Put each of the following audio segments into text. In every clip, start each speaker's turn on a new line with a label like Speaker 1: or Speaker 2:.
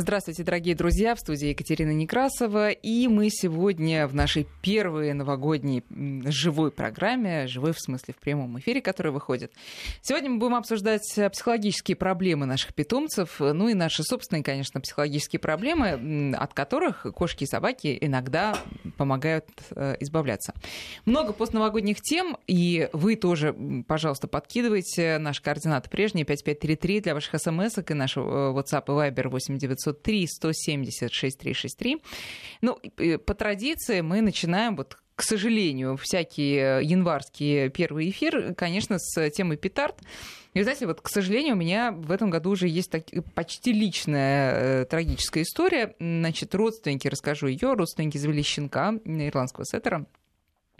Speaker 1: Здравствуйте, дорогие друзья, в студии Екатерина Некрасова. И мы сегодня в нашей первой новогодней живой программе, живой в смысле в прямом эфире, который выходит. Сегодня мы будем обсуждать психологические проблемы наших питомцев, ну и наши собственные, конечно, психологические проблемы, от которых кошки и собаки иногда помогают э, избавляться. Много постновогодних тем, и вы тоже, пожалуйста, подкидывайте наши координаты прежние, 5533 для ваших смс и наш э, WhatsApp и Viber 8900 903 170 6363. Ну, по традиции мы начинаем вот к сожалению, всякие январские первый эфир, конечно, с темы петард. И, знаете, вот, к сожалению, у меня в этом году уже есть так, почти личная э, трагическая история. Значит, родственники, расскажу ее, родственники завели щенка ирландского сеттера.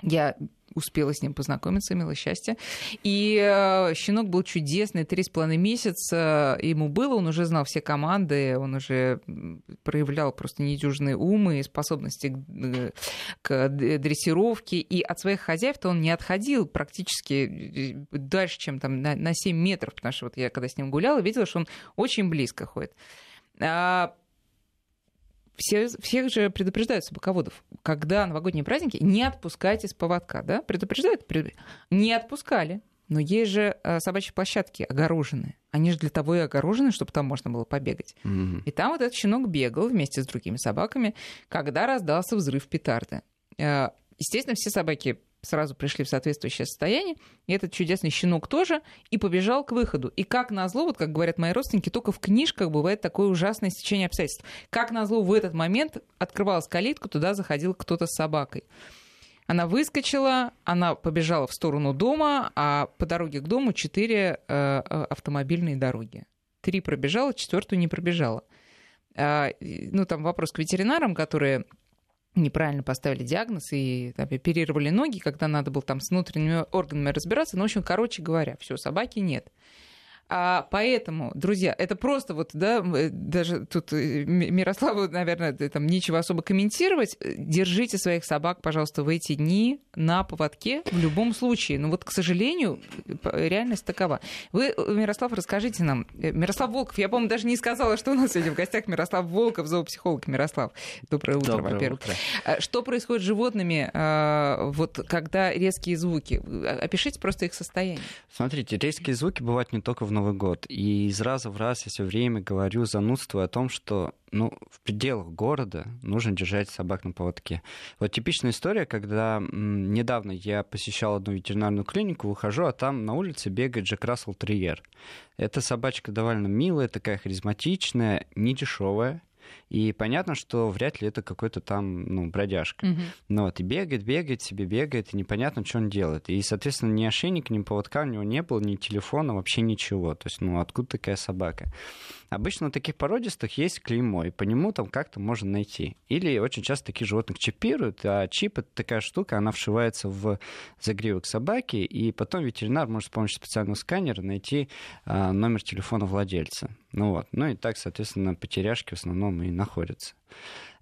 Speaker 1: Я успела с ним познакомиться, имела счастье. И э, щенок был чудесный, три с половиной месяца ему было, он уже знал все команды, он уже проявлял просто недюжные умы и способности к, э, к дрессировке, и от своих хозяев-то он не отходил практически э, дальше, чем там на, на 7 метров, потому что вот я когда с ним гуляла, видела, что он очень близко ходит. А все, всех же предупреждают собаководов, когда новогодние праздники, не отпускайте с поводка, да? Предупреждают? Не отпускали. Но есть же э, собачьи площадки огороженные. Они же для того и огорожены, чтобы там можно было побегать. Mm-hmm. И там вот этот щенок бегал вместе с другими собаками, когда раздался взрыв петарды. Э, естественно, все собаки сразу пришли в соответствующее состояние, и этот чудесный щенок тоже, и побежал к выходу. И как назло, вот как говорят мои родственники, только в книжках бывает такое ужасное стечение обстоятельств. Как назло в этот момент открывалась калитка, туда заходил кто-то с собакой. Она выскочила, она побежала в сторону дома, а по дороге к дому четыре э, э автомобильные дороги. Три пробежала, четвертую не пробежала. А, ну, там вопрос к ветеринарам, которые неправильно поставили диагноз и там, оперировали ноги, когда надо было там с внутренними органами разбираться. Ну, в общем, короче говоря, все, собаки нет. А поэтому, друзья, это просто вот, да, э, даже тут э, Мирославу, наверное, там нечего особо комментировать. Держите своих собак, пожалуйста, в эти дни на поводке в любом случае. Ну вот, к сожалению, реальность такова. Вы, Мирослав, расскажите нам. Э, Мирослав Волков, я, по-моему, даже не сказала, что у нас сегодня в гостях Мирослав Волков, зоопсихолог. Мирослав, доброе утро, доброе во-первых. Утро. А что происходит с животными, а, вот когда резкие звуки? Опишите просто их состояние.
Speaker 2: Смотрите, резкие звуки бывают не только в Новый год. И из раза в раз я все время говорю занудство о том, что ну, в пределах города нужно держать собак на поводке. Вот типичная история, когда м, недавно я посещал одну ветеринарную клинику, выхожу, а там на улице бегает Джек Рассел Триер. Эта собачка довольно милая, такая харизматичная, не дешевая. И понятно, что вряд ли это какой-то там, ну, бродяжка. Угу. Ну, вот, и бегает, бегает, себе бегает, и непонятно, что он делает. И, соответственно, ни ошейника, ни поводка у него не было, ни телефона, вообще ничего. То есть, ну, откуда такая собака? Обычно у таких породистых есть клеймо, и по нему там как-то можно найти. Или очень часто таких животных чипируют, а чип — это такая штука, она вшивается в загривок собаки, и потом ветеринар может с помощью специального сканера найти а, номер телефона владельца. Ну вот. Ну и так, соответственно, потеряшки в основном и находятся.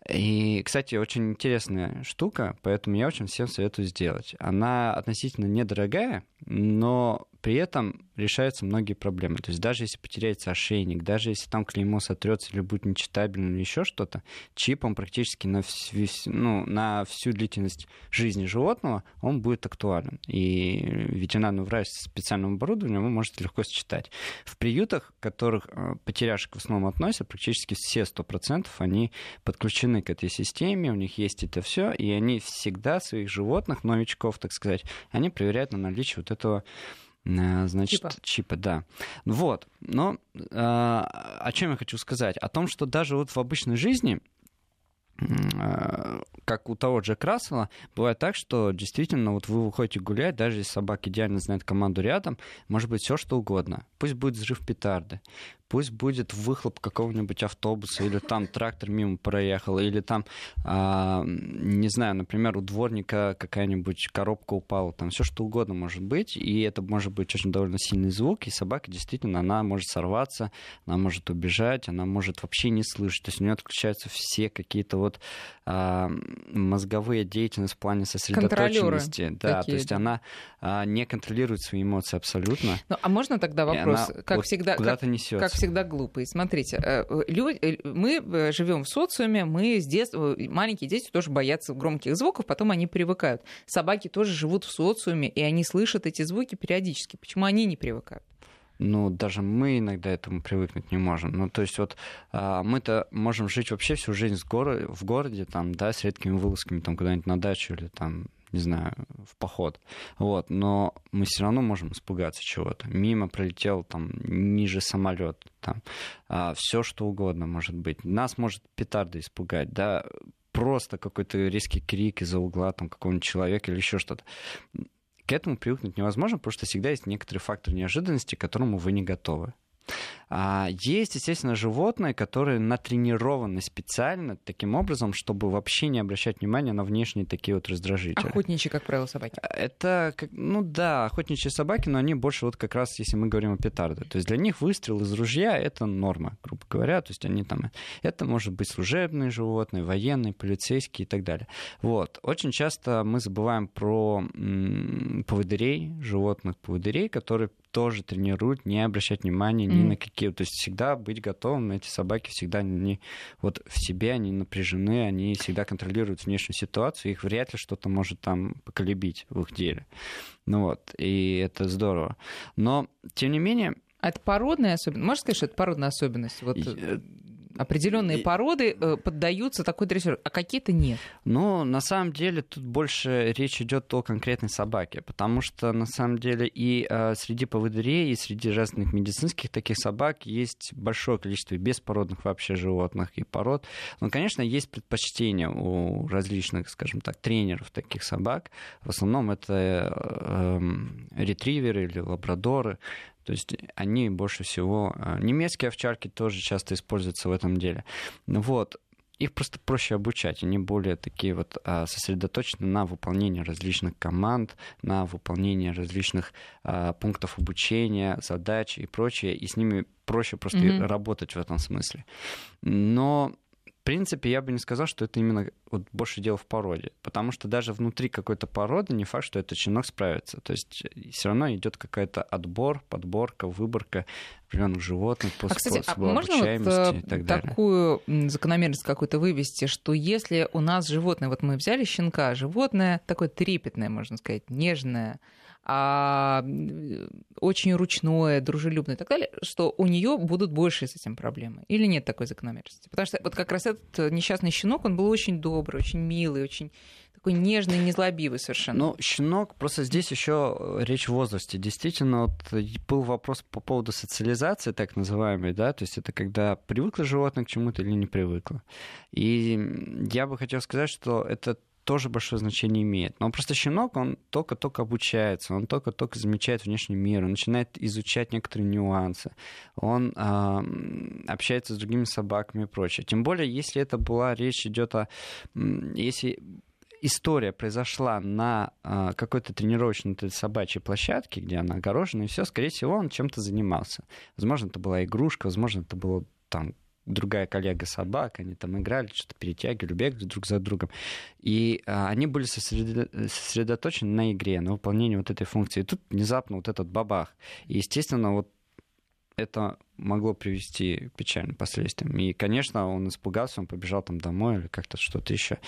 Speaker 2: И, кстати, очень интересная штука, поэтому я очень всем советую сделать. Она относительно недорогая, но при этом решаются многие проблемы. То есть даже если потеряется ошейник, даже если там клеймо сотрется или будет нечитабельно или еще что-то, чип он практически на всю, ну, на всю длительность жизни животного он будет актуален. И ветеринарный врач с специальным оборудованием он может легко считать. В приютах, которых э, потеряшек в основном относят, практически все 100% они подключены к этой системе, у них есть это все, и они всегда своих животных, новичков, так сказать, они проверяют на наличие вот этого Э, значит, чипа. чипа, да. Вот. Но э, о чем я хочу сказать? О том, что даже вот в обычной жизни э, как у того Джек Рассела, бывает так, что действительно вот вы выходите гулять, даже если собака идеально знает команду рядом, может быть все что угодно. Пусть будет взрыв петарды, пусть будет выхлоп какого-нибудь автобуса, или там трактор мимо проехал, или там, а, не знаю, например, у дворника какая-нибудь коробка упала, там все что угодно может быть, и это может быть очень довольно сильный звук, и собака действительно, она может сорваться, она может убежать, она может вообще не слышать, то есть у нее отключаются все какие-то вот а, мозговые деятельности в плане сосредоточенности. Да, такие, то есть она а, не контролирует свои эмоции абсолютно.
Speaker 1: Ну, а можно тогда вопрос, как вот всегда,
Speaker 2: куда-то
Speaker 1: как,
Speaker 2: несется.
Speaker 1: как всегда глупый. Смотрите, э, люди, э, мы э, живем в социуме, мы с детства, маленькие дети тоже боятся громких звуков, потом они привыкают. Собаки тоже живут в социуме, и они слышат эти звуки периодически. Почему они не привыкают?
Speaker 2: Ну, даже мы иногда этому привыкнуть не можем. Ну, то есть вот а, мы-то можем жить вообще всю жизнь в, горо- в городе, там, да, с редкими вылазками там куда-нибудь на дачу или там не знаю, в поход. Вот, но мы все равно можем испугаться чего-то. Мимо пролетел там ниже самолет, там а, все что угодно может быть. Нас может петарда испугать, да, просто какой-то резкий крик из-за угла там какого-нибудь человека или еще что-то к этому привыкнуть невозможно, потому что всегда есть некоторый фактор неожиданности, к которому вы не готовы. А есть, естественно, животные, которые натренированы специально таким образом, чтобы вообще не обращать внимания на внешние такие вот раздражители.
Speaker 1: Охотничьи, как правило, собаки.
Speaker 2: Это, ну да, охотничьи собаки, но они больше вот как раз, если мы говорим о петарде. То есть для них выстрел из ружья — это норма, грубо говоря. То есть они там... Это может быть служебные животные, военные, полицейские и так далее. Вот. Очень часто мы забываем про поводырей, животных поводырей, которые тоже тренируют не обращать внимания ни mm-hmm. на какие... То есть всегда быть готовым. Эти собаки всегда не... Вот в себе они напряжены, они всегда контролируют внешнюю ситуацию, их вряд ли что-то может там поколебить в их деле. Ну вот, и это здорово. Но, тем не менее...
Speaker 1: А это породная особенность? Можно сказать, что это породная особенность? Вот... Определенные и... породы э, поддаются такой дрессировке, а какие-то нет.
Speaker 2: Ну, на самом деле, тут больше речь идет о конкретной собаке, потому что на самом деле и э, среди поводырей, и среди разных медицинских таких собак есть большое количество беспородных вообще животных и пород. Но, конечно, есть предпочтения у различных, скажем так, тренеров таких собак. В основном это э, э, ретриверы или лабрадоры. То есть они больше всего... А, немецкие овчарки тоже часто используются в этом деле. Вот. Их просто проще обучать, они более такие вот а, сосредоточены на выполнении различных команд, на выполнении различных а, пунктов обучения, задач и прочее, и с ними проще просто mm-hmm. работать в этом смысле. Но принципе, я бы не сказал, что это именно вот больше дело в породе, потому что даже внутри какой-то породы не факт, что этот щенок справится. То есть э, все равно идет какая-то отбор, подборка, выборка определенных животных по а, кстати, способу а можно вот, и так далее.
Speaker 1: такую закономерность какую-то вывести, что если у нас животное, вот мы взяли щенка, животное такое трепетное, можно сказать, нежное, а, очень ручное, дружелюбное и так далее, что у нее будут больше с этим проблемы. Или нет такой закономерности? Потому что вот как раз этот несчастный щенок, он был очень добрый, очень милый, очень такой нежный, незлобивый совершенно.
Speaker 2: Ну, щенок, просто здесь еще речь в возрасте. Действительно, вот был вопрос по поводу социализации, так называемой, да, то есть это когда привыкло животное к чему-то или не привыкло. И я бы хотел сказать, что это тоже большое значение имеет. Но просто щенок, он только-только обучается, он только-только замечает внешний мир, он начинает изучать некоторые нюансы, он э, общается с другими собаками и прочее. Тем более, если это была речь идет о... Если история произошла на э, какой-то тренировочной собачьей площадке, где она огорожена, и все, скорее всего, он чем-то занимался. Возможно, это была игрушка, возможно, это было там другая коллега собак, они там играли, что-то перетягивали, бегали друг за другом. И а, они были сосредоточены на игре, на выполнении вот этой функции. И тут внезапно вот этот бабах. И, естественно, вот это могло привести к печальным последствиям. И, конечно, он испугался, он побежал там домой или как-то что-то еще.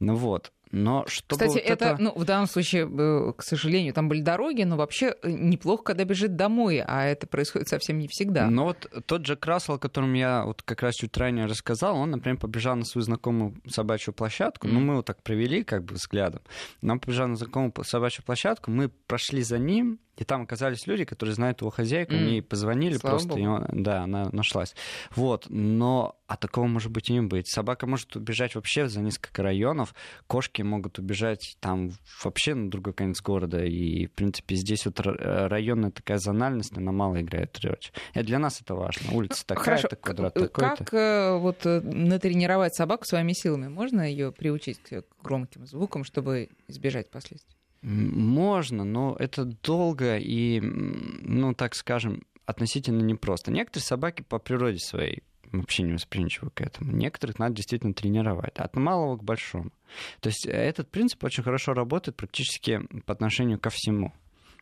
Speaker 2: Ну вот. Но чтобы
Speaker 1: Кстати,
Speaker 2: вот это,
Speaker 1: это, ну, в данном случае, э, к сожалению, там были дороги, но вообще э, неплохо, когда бежит домой, а это происходит совсем не всегда.
Speaker 2: Но вот тот же Красл, о котором я вот как раз чуть ранее рассказал, он, например, побежал на свою знакомую собачью площадку, mm-hmm. ну, мы его так провели как бы взглядом, он побежал на знакомую собачью площадку, мы прошли за ним, и там оказались люди, которые знают его хозяйку, mm. мне позвонили Слава просто, и он, да, она нашлась. Вот, но а такого может быть и не быть. Собака может убежать вообще за несколько районов, кошки могут убежать там вообще на другой конец города, и, в принципе, здесь вот районная такая зональность, она мало играет речь. И для нас это важно. Улица такая,
Speaker 1: Хорошо.
Speaker 2: квадрат
Speaker 1: такой-то. Как э, вот э, натренировать собаку своими силами? Можно ее приучить к громким звукам, чтобы избежать последствий?
Speaker 2: Можно, но это долго и, ну, так скажем, относительно непросто. Некоторые собаки по природе своей вообще не восприимчивы к этому. Некоторых надо действительно тренировать. От малого к большому. То есть этот принцип очень хорошо работает практически по отношению ко всему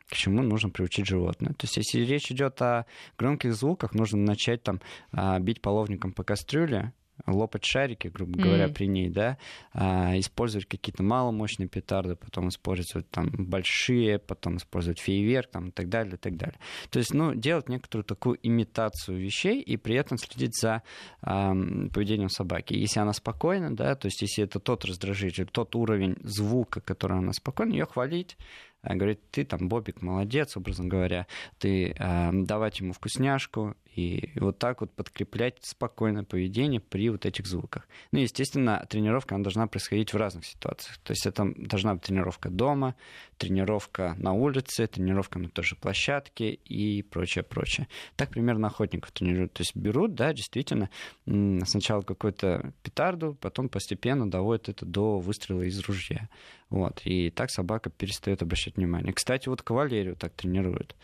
Speaker 2: к чему нужно приучить животное. То есть, если речь идет о громких звуках, нужно начать там а, бить половником по кастрюле, лопать шарики, грубо говоря, mm-hmm. при ней, да, а, использовать какие-то маломощные петарды, потом использовать там большие, потом использовать фейерверк, там, и так далее, и так далее. То есть, ну, делать некоторую такую имитацию вещей и при этом следить за а, поведением собаки. Если она спокойна, да, то есть, если это тот раздражитель, тот уровень звука, который она спокойна, ее хвалить, а, говорит, ты там, Бобик, молодец, образно говоря, ты э, давать ему вкусняшку, и вот так вот подкреплять спокойное поведение при вот этих звуках. Ну, естественно, тренировка она должна происходить в разных ситуациях. То есть это должна быть тренировка дома, тренировка на улице, тренировка на той же площадке и прочее, прочее. Так примерно охотников тренируют. То есть берут, да, действительно, сначала какую-то петарду, потом постепенно доводят это до выстрела из ружья. Вот. И так собака перестает обращать внимание. Кстати, вот кавалерию так тренируют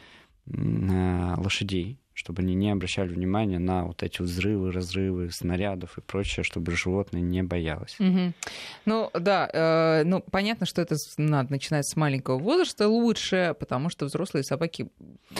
Speaker 2: лошадей чтобы они не обращали внимания на вот эти взрывы, разрывы снарядов и прочее, чтобы животное не боялось.
Speaker 1: Угу. Ну да, э, ну понятно, что это надо начинать с маленького возраста лучше, потому что взрослые собаки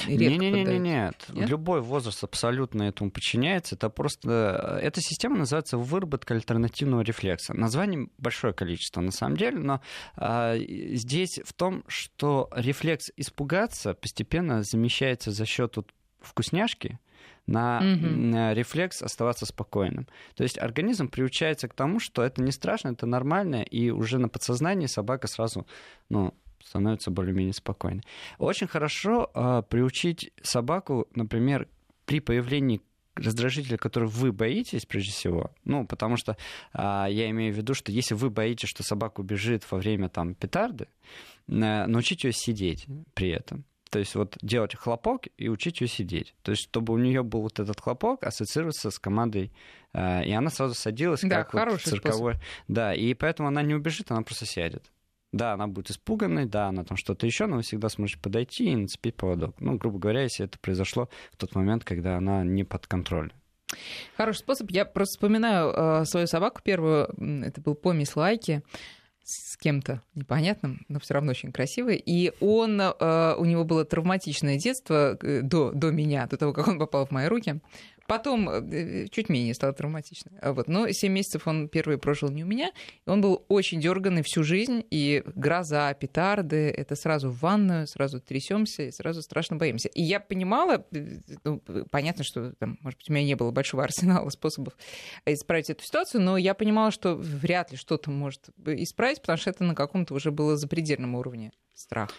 Speaker 1: редко
Speaker 2: не, не, не, нет. нет, любой возраст абсолютно этому подчиняется. Это просто эта система называется выработка альтернативного рефлекса. Названий большое количество на самом деле, но э, здесь в том, что рефлекс испугаться постепенно замещается за счет вот вкусняшки на, угу. рефлекс оставаться спокойным. То есть организм приучается к тому, что это не страшно, это нормально, и уже на подсознании собака сразу ну, становится более-менее спокойной. Очень хорошо э, приучить собаку, например, при появлении раздражителя, который вы боитесь, прежде всего, ну, потому что а, я имею в виду, что если вы боитесь, что собака убежит во время там петарды, научите ее сидеть при этом. То есть вот делать хлопок и учить ее сидеть. То есть чтобы у нее был вот этот хлопок ассоциироваться с командой, э, и она сразу садилась
Speaker 1: да,
Speaker 2: как вот цирковой. Способ. Да, и поэтому она не убежит, она просто сядет. Да, она будет испуганной, да, она там что-то еще, но вы всегда сможете подойти и нацепить поводок. Ну, грубо говоря, если это произошло в тот момент, когда она не под контролем.
Speaker 1: Хороший способ. Я просто вспоминаю э, свою собаку первую. Это был помесь лайки с кем-то непонятным, но все равно очень красивый. И он, э, у него было травматичное детство э, до, до меня, до того, как он попал в мои руки. Потом э, чуть менее стало травматично. А вот. Но 7 месяцев он первый прожил не у меня. Он был очень дерганный всю жизнь. И гроза, петарды, это сразу в ванную, сразу трясемся сразу страшно боимся. И я понимала, э, ну, понятно, что, там, может быть, у меня не было большого арсенала способов исправить эту ситуацию, но я понимала, что вряд ли что-то может исправить, потому что это на каком-то уже было запредельном уровне страх.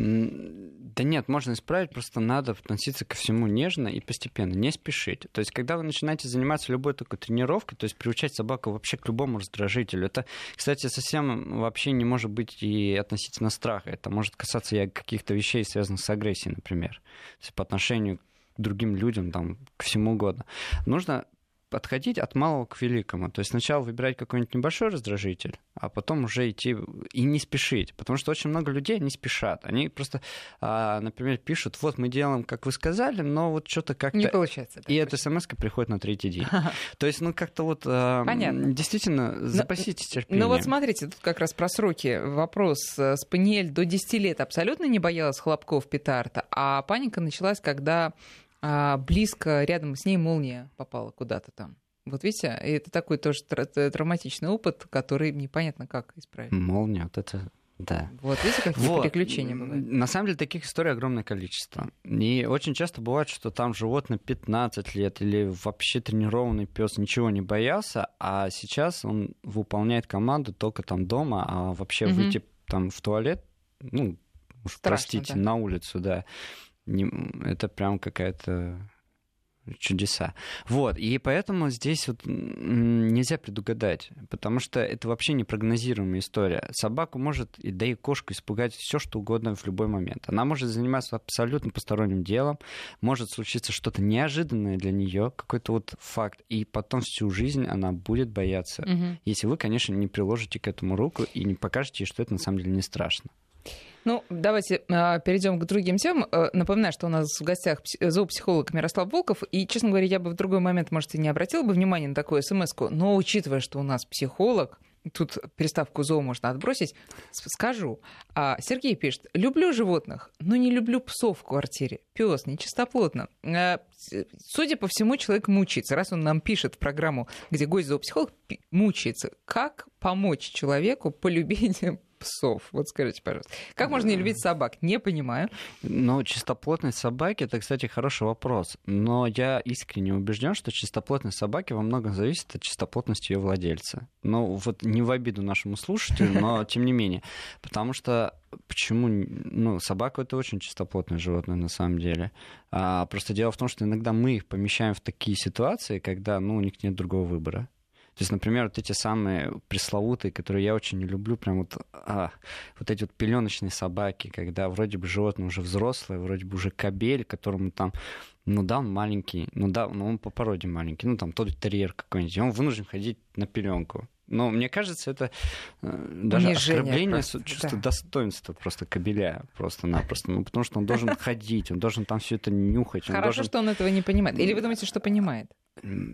Speaker 2: Да нет, можно исправить, просто надо относиться ко всему нежно и постепенно, не спешить. То есть, когда вы начинаете заниматься любой такой тренировкой, то есть приучать собаку вообще к любому раздражителю, это, кстати, совсем вообще не может быть и относительно страха. Это может касаться и каких-то вещей, связанных с агрессией, например. То есть, по отношению к другим людям, там, к всему угодно. Нужно подходить от малого к великому. То есть сначала выбирать какой-нибудь небольшой раздражитель, а потом уже идти и не спешить. Потому что очень много людей не спешат. Они просто, а, например, пишут, вот мы делаем, как вы сказали, но вот что-то как-то...
Speaker 1: Не получается.
Speaker 2: И эта смс приходит на третий день. То есть, ну, как-то вот... А, Понятно. Действительно, запаситесь терпением.
Speaker 1: Ну вот смотрите, тут как раз про сроки вопрос. Спаниель до 10 лет абсолютно не боялась хлопков петарда, а паника началась, когда а близко рядом с ней молния попала куда-то там. Вот видите, это такой тоже травматичный опыт, который непонятно как исправить.
Speaker 2: Молния, вот это да.
Speaker 1: Вот видите, какие вот. приключения бывают.
Speaker 2: На самом деле таких историй огромное количество. И очень часто бывает, что там животное 15 лет или вообще тренированный пес ничего не боялся, а сейчас он выполняет команду только там дома, а вообще угу. выйти там в туалет, ну, уж Страшно, простите, да. на улицу, да, не, это прям какая-то чудеса. Вот, и поэтому здесь вот нельзя предугадать, потому что это вообще непрогнозируемая история. Собаку может, да и кошку испугать все, что угодно в любой момент. Она может заниматься абсолютно посторонним делом, может случиться что-то неожиданное для нее, какой-то вот факт, и потом всю жизнь она будет бояться, угу. если вы, конечно, не приложите к этому руку и не покажете ей, что это на самом деле не страшно.
Speaker 1: Ну, давайте э, перейдем к другим темам. Э, напоминаю, что у нас в гостях зоопсихолог Мирослав Волков. И, честно говоря, я бы в другой момент, может, и не обратила бы внимания на такую смс но учитывая, что у нас психолог, тут приставку «зоо» можно отбросить, скажу. А Сергей пишет, люблю животных, но не люблю псов в квартире. Пес нечистоплотно. А, судя по всему, человек мучается. Раз он нам пишет в программу, где гость зоопсихолог мучается, как помочь человеку полюбить псов? Вот скажите, пожалуйста. Как можно не любить собак? Не понимаю.
Speaker 2: Ну, чистоплотность собаки, это, кстати, хороший вопрос. Но я искренне убежден, что чистоплотность собаки во многом зависит от чистоплотности ее владельца. Ну, вот не в обиду нашему слушателю, но тем не менее. Потому что Почему? Ну, собака это очень чистоплотное животное на самом деле. А, просто дело в том, что иногда мы их помещаем в такие ситуации, когда ну, у них нет другого выбора. То есть, например, вот эти самые пресловутые, которые я очень не люблю, прям вот, а, вот эти вот пеленочные собаки, когда вроде бы животное уже взрослое, вроде бы уже кабель, которому там, ну да, он маленький, ну да, ну он по породе маленький, ну там тот терьер какой-нибудь, он вынужден ходить на пеленку. Но мне кажется, это э, даже Унижение оскорбление просто, чувства да. достоинства просто кабеля просто-напросто. Ну, потому что он должен ходить, он должен там все это нюхать.
Speaker 1: Хорошо,
Speaker 2: должен...
Speaker 1: что он этого не понимает. Или вы думаете, что понимает?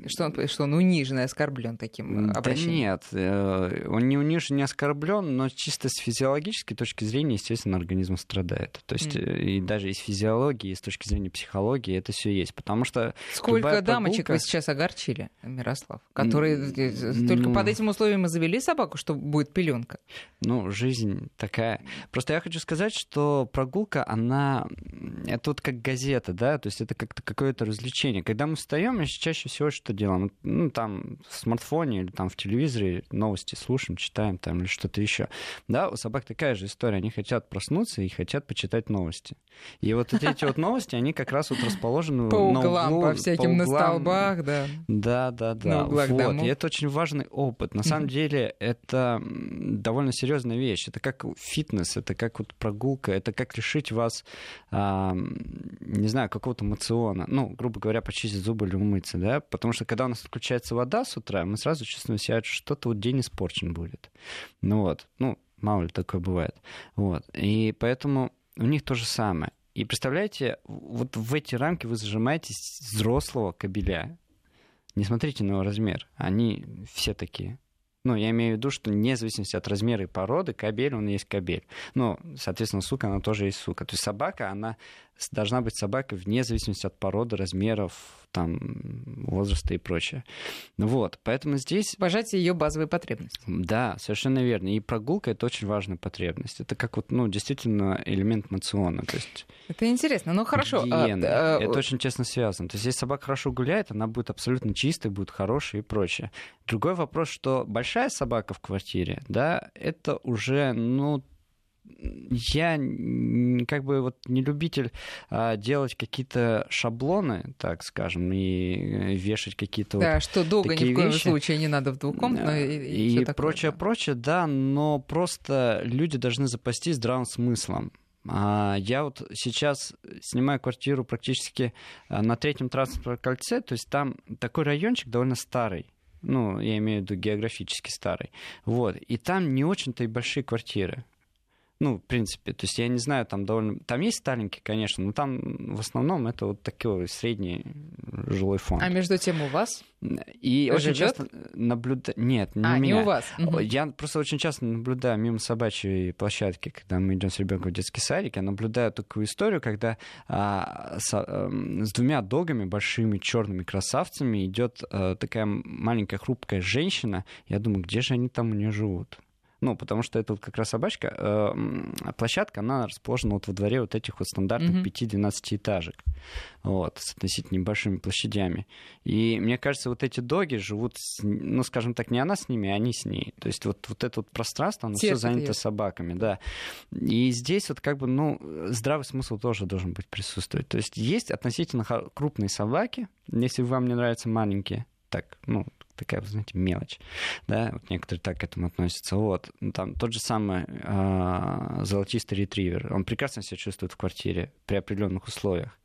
Speaker 1: Что он, что он унижен и оскорблен таким обращением?
Speaker 2: Да нет, э, он не унижен, не оскорблен, но чисто с физиологической точки зрения, естественно, организм страдает. То есть mm. и даже из физиологии, и с точки зрения психологии это все есть. Потому что
Speaker 1: Сколько дамочек прогулка... вы сейчас огорчили, Мирослав, которые mm. только под этим условием и завели собаку, что будет пеленка?
Speaker 2: Ну, жизнь такая. Просто я хочу сказать, что прогулка, она... Это вот как газета, да, то есть это как-то какое-то развлечение. Когда мы встаем, чаще всего что делаем? Ну, там в смартфоне или там в телевизоре новости слушаем, читаем там или что-то еще. Да, у собак такая же история. Они хотят проснуться и хотят почитать новости. И вот эти вот новости, они как раз вот расположены
Speaker 1: по углам, по всяким на столбах, да.
Speaker 2: Да, да, да. Вот. И это очень важный опыт. На самом деле это довольно серьезная вещь. Это как фитнес, это как вот прогулка, это как лишить вас, не знаю, какого-то мациона. Ну, грубо говоря, почистить зубы или умыться, да, потому что когда у нас отключается вода с утра, мы сразу чувствуем себя, что что-то вот день испорчен будет. Ну вот, ну, мало ли такое бывает. Вот. И поэтому у них то же самое. И представляете, вот в эти рамки вы зажимаетесь взрослого кабеля. Не смотрите на его размер. Они все такие. Ну, я имею в виду, что вне зависимости от размера и породы, кабель, он есть кабель. Ну, соответственно, сука, она тоже есть сука. То есть собака, она должна быть собакой вне зависимости от породы, размеров, там, возраста и прочее. Вот, поэтому здесь...
Speaker 1: Уважать ее базовые потребности.
Speaker 2: Да, совершенно верно. И прогулка — это очень важная потребность. Это как вот, ну, действительно элемент мациона. То есть...
Speaker 1: Это интересно. Ну, хорошо. А,
Speaker 2: гигиена. А, а... Это очень честно связано. То есть если собака хорошо гуляет, она будет абсолютно чистой, будет хорошей и прочее. Другой вопрос, что большая собака в квартире, да, это уже, ну, я как бы вот не любитель а, делать какие-то шаблоны, так скажем, и э, вешать какие-то
Speaker 1: да,
Speaker 2: вот
Speaker 1: что долго
Speaker 2: такие
Speaker 1: ни в коем
Speaker 2: вещи.
Speaker 1: случае не надо в двухкомнатную
Speaker 2: и, и, и прочее, да. прочее, да, но просто люди должны запастись здравым смыслом. А, я вот сейчас снимаю квартиру практически а, на третьем транспортном кольце, то есть там такой райончик довольно старый ну, я имею в виду географически старый. Вот. И там не очень-то и большие квартиры. Ну, в принципе, то есть я не знаю, там довольно... Там есть старенькие, конечно, но там в основном это вот такой средний жилой фонд.
Speaker 1: А между тем у вас?
Speaker 2: И Живет? очень часто наблюдаю... Нет, не
Speaker 1: а,
Speaker 2: у меня.
Speaker 1: не у вас.
Speaker 2: Я просто очень часто наблюдаю мимо собачьей площадки, когда мы идем с ребенком в детский садик, я наблюдаю такую историю, когда а, с, а, с двумя догами, большими черными красавцами, идет а, такая маленькая хрупкая женщина. Я думаю, где же они там у нее живут? Ну, потому что это вот как раз собачка, э, площадка, она расположена вот во дворе вот этих вот стандартных mm-hmm. 5-12 этажек, вот, с относительно небольшими площадями. И мне кажется, вот эти доги живут, с, ну, скажем так, не она с ними, а они с ней. То есть вот, вот это вот пространство, оно все занято ее. собаками, да. И здесь вот как бы, ну, здравый смысл тоже должен быть присутствовать. То есть есть относительно крупные собаки, если вам не нравятся маленькие, так, ну, такая, вы знаете, мелочь, да, вот некоторые так к этому относятся, вот, ну, там тот же самый э, золотистый ретривер, он прекрасно себя чувствует в квартире при определенных условиях,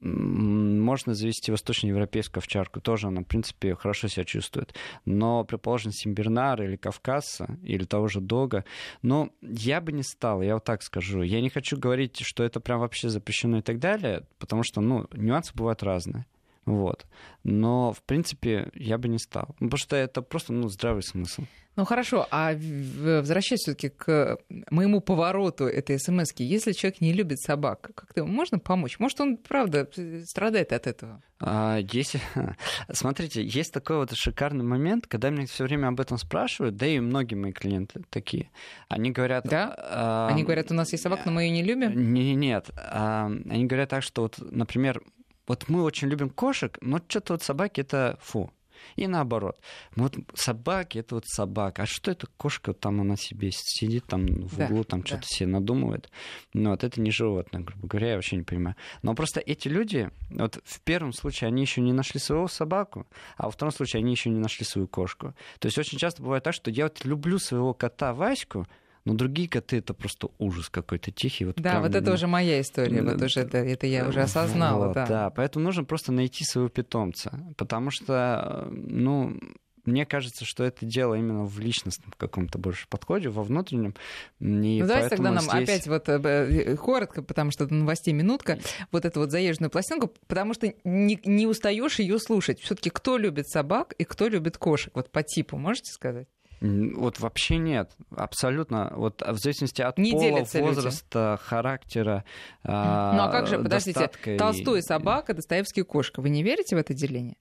Speaker 2: можно завести восточноевропейскую овчарку, тоже она, в принципе, хорошо себя чувствует. Но, предположим, Симбернара или Кавказа, или того же Дога, но я бы не стал, я вот так скажу. Я не хочу говорить, что это прям вообще запрещено и так далее, потому что, ну, нюансы бывают разные. Вот. Но, в принципе, я бы не стал. Ну, потому что это просто ну, здравый смысл.
Speaker 1: Ну хорошо, а возвращаясь все-таки к моему повороту этой смс если человек не любит собак, как-то можно помочь? Может, он, правда, страдает от этого?
Speaker 2: А, есть, смотрите, есть такой вот шикарный момент, когда меня все время об этом спрашивают, да и многие мои клиенты такие. Они говорят...
Speaker 1: Да? А, они говорят, у нас есть собака, но мы ее не любим?
Speaker 2: Не, нет. А, они говорят так, что вот, например, вот мы очень любим кошек, но что-то вот собаки это фу. И наоборот. Ну вот собаки это вот собака. А что это кошка? Вот там она себе сидит там в углу, там да. что-то себе надумывает. Ну вот это не животное, грубо говоря, я вообще не понимаю. Но просто эти люди, вот в первом случае они еще не нашли своего собаку, а во втором случае они еще не нашли свою кошку. То есть очень часто бывает так, что я вот люблю своего кота Ваську, но другие коты это просто ужас какой-то тихий. Вот
Speaker 1: да, прям, вот это уже моя история, вот уже это, это я уже осознала. Вот, да.
Speaker 2: да, поэтому нужно просто найти своего питомца, потому что, ну, мне кажется, что это дело именно в личностном каком-то больше подходе, во внутреннем.
Speaker 1: И ну, давайте тогда нам здесь... опять вот э, э, коротко, потому что до новостей минутка, вот эту вот заезженную пластинку, потому что не, не устаешь ее слушать. Все-таки кто любит собак и кто любит кошек? Вот по типу, можете сказать?
Speaker 2: Вот вообще нет, абсолютно. Вот в зависимости от не пола, возраста, люди. характера.
Speaker 1: Ну а как же, подождите, и... Толстой собака, Достоевский кошка. Вы не верите в это деление?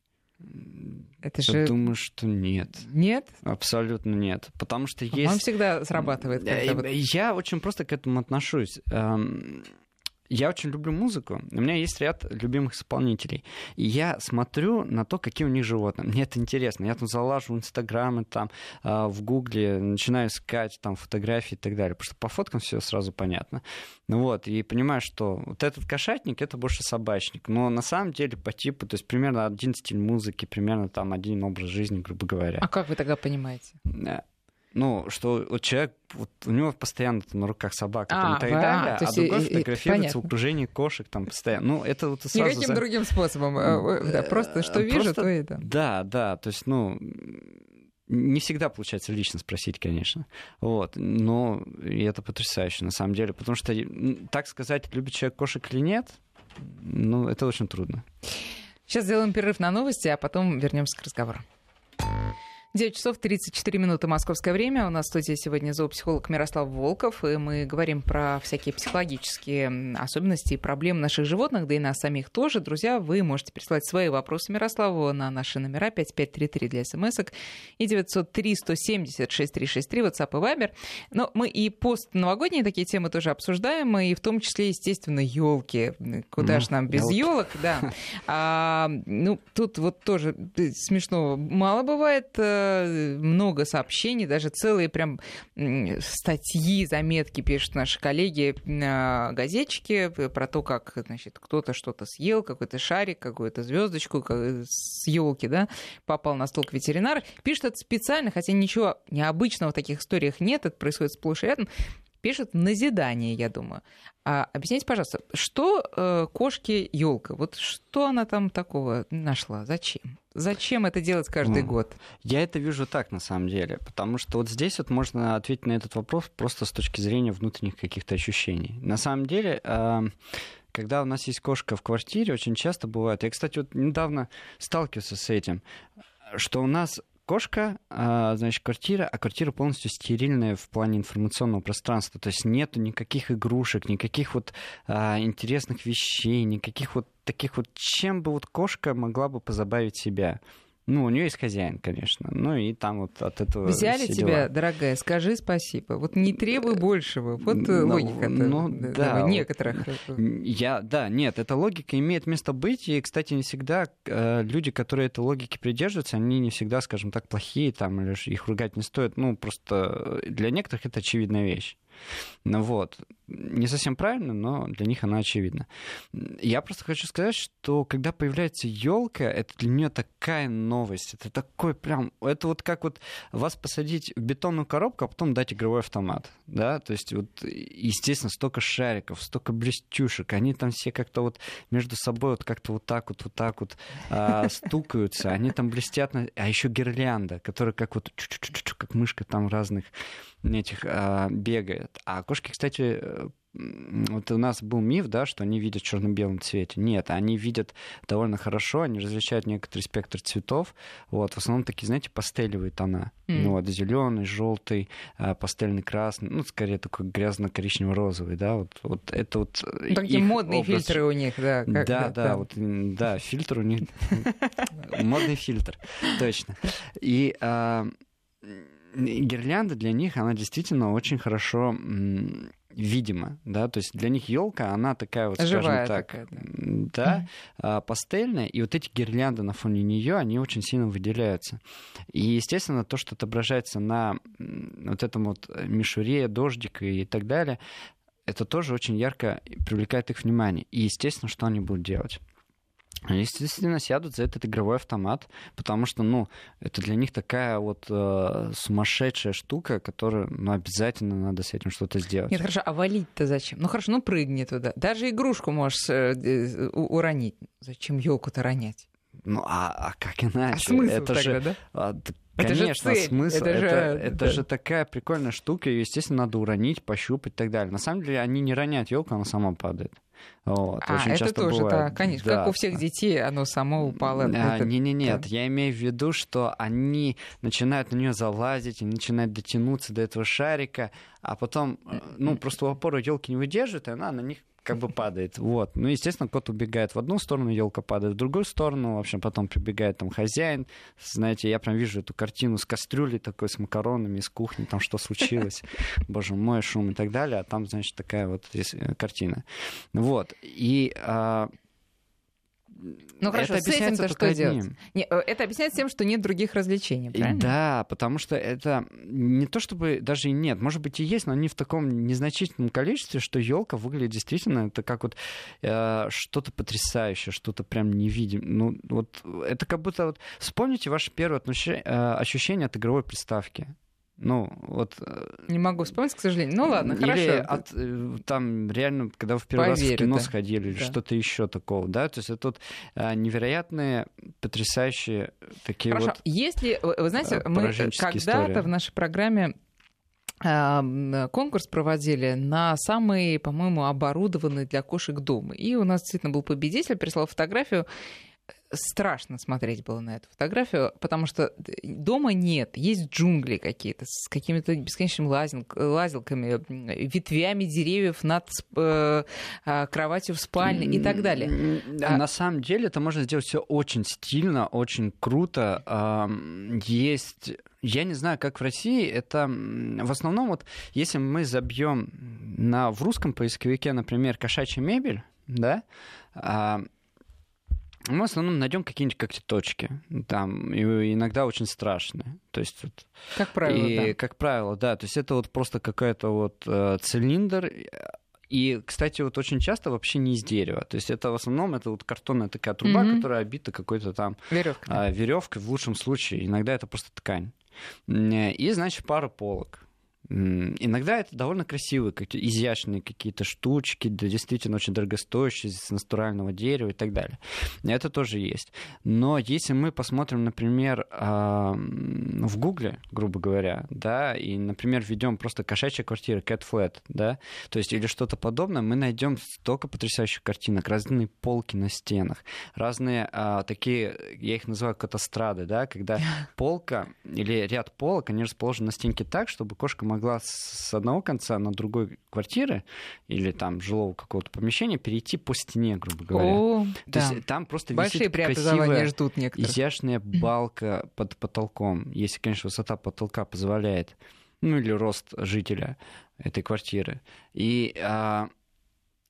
Speaker 2: Это же... Я думаю, что нет.
Speaker 1: Нет?
Speaker 2: Абсолютно нет. Потому что есть...
Speaker 1: Он всегда срабатывает.
Speaker 2: Вот... Я очень просто к этому отношусь. Я очень люблю музыку, у меня есть ряд любимых исполнителей. И я смотрю на то, какие у них животные. Мне это интересно. Я там залажу в Инстаграм, там, а, в Гугле, начинаю искать там фотографии и так далее. Потому что по фоткам все сразу понятно. Ну вот, и понимаю, что вот этот кошатник это больше собачник. Но на самом деле по типу, то есть примерно один стиль музыки, примерно там один образ жизни, грубо говоря.
Speaker 1: А как вы тогда понимаете?
Speaker 2: Э, ну, что вот человек, вот у него постоянно там, на руках собака а, там, и так да, далее, а другой и, фотографируется в окружении кошек там постоянно. Ну, это вот сразу...
Speaker 1: Никаким за... другим способом, э, да, просто что вижу, просто, то это.
Speaker 2: Да, да, то есть, ну, не всегда получается лично спросить, конечно. Вот. Но и это потрясающе, на самом деле. Потому что, так сказать, любит человек кошек или нет, ну, это очень трудно.
Speaker 1: Сейчас сделаем перерыв на новости, а потом вернемся к разговору. 9 часов 34 минуты московское время. У нас в студии сегодня зоопсихолог Мирослав Волков, и мы говорим про всякие психологические особенности и проблемы наших животных, да и нас самих тоже. Друзья, вы можете присылать свои вопросы Мирославу на наши номера 5533 для смс и 903 170 6363 WhatsApp и Viber. Но мы и пост новогодние такие темы тоже обсуждаем, и в том числе, естественно, елки. Куда mm, же нам без елок, да. А, ну, тут вот тоже смешно мало бывает э, много сообщений, даже целые прям статьи, заметки пишут наши коллеги, газетчики про то, как значит, кто-то что-то съел, какой-то шарик, какую-то звездочку с елки, да, попал на стол к ветеринару. Пишут это специально, хотя ничего необычного в таких историях нет, это происходит сплошь и рядом пишет назидание, я думаю. А объясните, пожалуйста, что э, кошке елка? Вот что она там такого нашла? Зачем? Зачем это делать каждый ну, год?
Speaker 2: Я это вижу так, на самом деле, потому что вот здесь вот можно ответить на этот вопрос просто с точки зрения внутренних каких-то ощущений. На самом деле, э, когда у нас есть кошка в квартире, очень часто бывает, я, кстати, вот недавно сталкивался с этим, что у нас кошка, а, значит, квартира, а квартира полностью стерильная в плане информационного пространства. То есть нету никаких игрушек, никаких вот а, интересных вещей, никаких вот таких вот, чем бы вот кошка могла бы позабавить себя. Ну, у нее есть хозяин, конечно. Ну и там вот от этого.
Speaker 1: Взяли тебя, дела. дорогая, скажи спасибо. Вот не требуй большего. Вот ну, логика ну, да, некоторых.
Speaker 2: Я, да, нет, эта логика имеет место быть. И, кстати, не всегда э, люди, которые этой логики придерживаются, они не всегда, скажем так, плохие там, или их ругать не стоит. Ну, просто для некоторых это очевидная вещь. Ну вот, не совсем правильно, но для них она очевидна. Я просто хочу сказать, что когда появляется елка, это для нее такая новость. Это такой прям... Это вот как вот вас посадить в бетонную коробку, а потом дать игровой автомат. Да? То есть, вот, естественно, столько шариков, столько блестюшек. Они там все как-то вот между собой вот как-то вот так вот, вот так вот а, стукаются. Они там блестят. На... А еще гирлянда, которая как вот как мышка там разных этих а, бегает. А кошки, кстати, вот у нас был миф, да, что они видят в черно-белом цвете. Нет, они видят довольно хорошо, они различают некоторый спектр цветов. Вот, в основном такие, знаете, пастелевые тона. Mm. Ну, вот, зеленый, желтый, а, пастельный красный, ну, скорее такой грязно-коричнево-розовый, да, вот, вот это вот.
Speaker 1: Ну, такие модные образ... фильтры у них, да.
Speaker 2: Как, да, да, да, вот, да, фильтр у них, модный фильтр, точно. И а, гирлянда для них, она действительно очень хорошо видимо, да, то есть для них елка, она такая вот,
Speaker 1: Живая
Speaker 2: скажем так,
Speaker 1: такая,
Speaker 2: да, да пастельная, и вот эти гирлянды на фоне нее, они очень сильно выделяются. И, естественно, то, что отображается на вот этом вот мишуре, дождик и так далее, это тоже очень ярко привлекает их внимание. И, естественно, что они будут делать? Естественно, сядут за этот игровой автомат, потому что, ну, это для них такая вот э, сумасшедшая штука, которую, ну, обязательно надо с этим что-то сделать.
Speaker 1: Нет, хорошо, а валить-то зачем? Ну, хорошо, ну, прыгни туда. Даже игрушку можешь э, э, уронить. Зачем елку-то ронять?
Speaker 2: Ну, а, а как иначе?
Speaker 1: А смысл
Speaker 2: это
Speaker 1: тогда,
Speaker 2: же,
Speaker 1: да?
Speaker 2: А, Конечно,
Speaker 1: это же цель.
Speaker 2: смысл.
Speaker 1: Это,
Speaker 2: это,
Speaker 1: же,
Speaker 2: это
Speaker 1: да.
Speaker 2: же такая прикольная штука, ее, естественно, надо уронить, пощупать и так далее. На самом деле, они не роняют елку, она сама падает. Вот,
Speaker 1: а,
Speaker 2: очень
Speaker 1: это
Speaker 2: часто
Speaker 1: тоже,
Speaker 2: бывает.
Speaker 1: да, конечно.
Speaker 2: Да.
Speaker 1: Как у всех детей, оно само упало.
Speaker 2: А,
Speaker 1: Это-
Speaker 2: не, не, нет,
Speaker 1: да.
Speaker 2: я имею в виду, что они начинают на нее залазить, они начинают дотянуться до этого шарика, а потом, э, ну, просто у опоры елки не выдерживает, и она на них как бы падает. Вот. Ну, естественно, кот убегает в одну сторону, елка падает в другую сторону. В общем, потом прибегает там хозяин. Знаете, я прям вижу эту картину с кастрюлей такой, с макаронами, из кухни, там что случилось. Боже мой, шум и так далее. А там, значит, такая вот э, картина. Вот. И а,
Speaker 1: Ну хорошо,
Speaker 2: это
Speaker 1: с этим-то
Speaker 2: объясняется
Speaker 1: что
Speaker 2: только
Speaker 1: делать?
Speaker 2: одним.
Speaker 1: Не, э, это объясняется тем, что нет других развлечений,
Speaker 2: И
Speaker 1: правильно?
Speaker 2: Да, потому что это не то чтобы даже и нет, может быть и есть, но они в таком незначительном количестве, что елка выглядит действительно это как вот э, что-то потрясающее, что-то прям невидимое. Ну вот это как будто вот вспомните ваше первое отноше- э, ощущение от игровой приставки. Ну, вот... э,
Speaker 1: Не могу вспомнить, к сожалению. Ну ладно,
Speaker 2: Или
Speaker 1: хорошо.
Speaker 2: от, э, там реально, когда вы в первый раз в кино
Speaker 1: да.
Speaker 2: сходили, или
Speaker 1: Да.
Speaker 2: что-то еще такого, да? То есть это вот э, невероятные, потрясающие такие
Speaker 1: Хорошо.
Speaker 2: вот...
Speaker 1: Если, вы знаете, мы когда-то в нашей программе конкурс проводили на самый, по-моему, оборудованный для кошек дом. И у нас действительно был победитель, прислал фотографию. Страшно смотреть было на эту фотографию, потому что дома нет, есть джунгли какие-то с какими-то бесконечными лазил- лазилками, ветвями деревьев над э, а, кроватью в спальне и так далее. А-
Speaker 2: На самом деле это можно сделать все очень стильно, очень круто. Есть, я не знаю, как в России, это в основном вот, если мы забьем на в русском поисковике, например, кошачья мебель, да, мы в основном найдем какие-нибудь когтеточки, там и иногда очень страшные. То есть вот
Speaker 1: Как правило,
Speaker 2: и,
Speaker 1: да.
Speaker 2: как правило, да. То есть это вот просто какая-то вот э, цилиндр. И, кстати, вот очень часто вообще не из дерева. То есть это в основном это вот картонная такая труба,
Speaker 1: Мгм.
Speaker 2: которая обита какой-то там
Speaker 1: Веревка.
Speaker 2: веревкой в лучшем случае. Иногда это просто ткань. И, значит, пара полок. Иногда это довольно красивые, какие- изящные какие-то штучки, да, действительно очень дорогостоящие, с натурального дерева и так далее. Это тоже есть. Но если мы посмотрим, например, в Гугле, грубо говоря, да, и, например, введем просто кошачья квартира, cat flat, да, то есть или что-то подобное, мы найдем столько потрясающих картинок, разные полки на стенах, разные а, такие, я их называю катастрады, да, когда полка или ряд полок, они расположены на стенке так, чтобы кошка могла с одного конца на другой квартиры или там жилого какого-то помещения перейти по стене, грубо говоря.
Speaker 1: О,
Speaker 2: То
Speaker 1: да.
Speaker 2: есть там просто
Speaker 1: Большие
Speaker 2: висит красивая,
Speaker 1: ждут некоторых.
Speaker 2: изящная балка под потолком, если, конечно, высота потолка позволяет, ну или рост жителя этой квартиры. И а,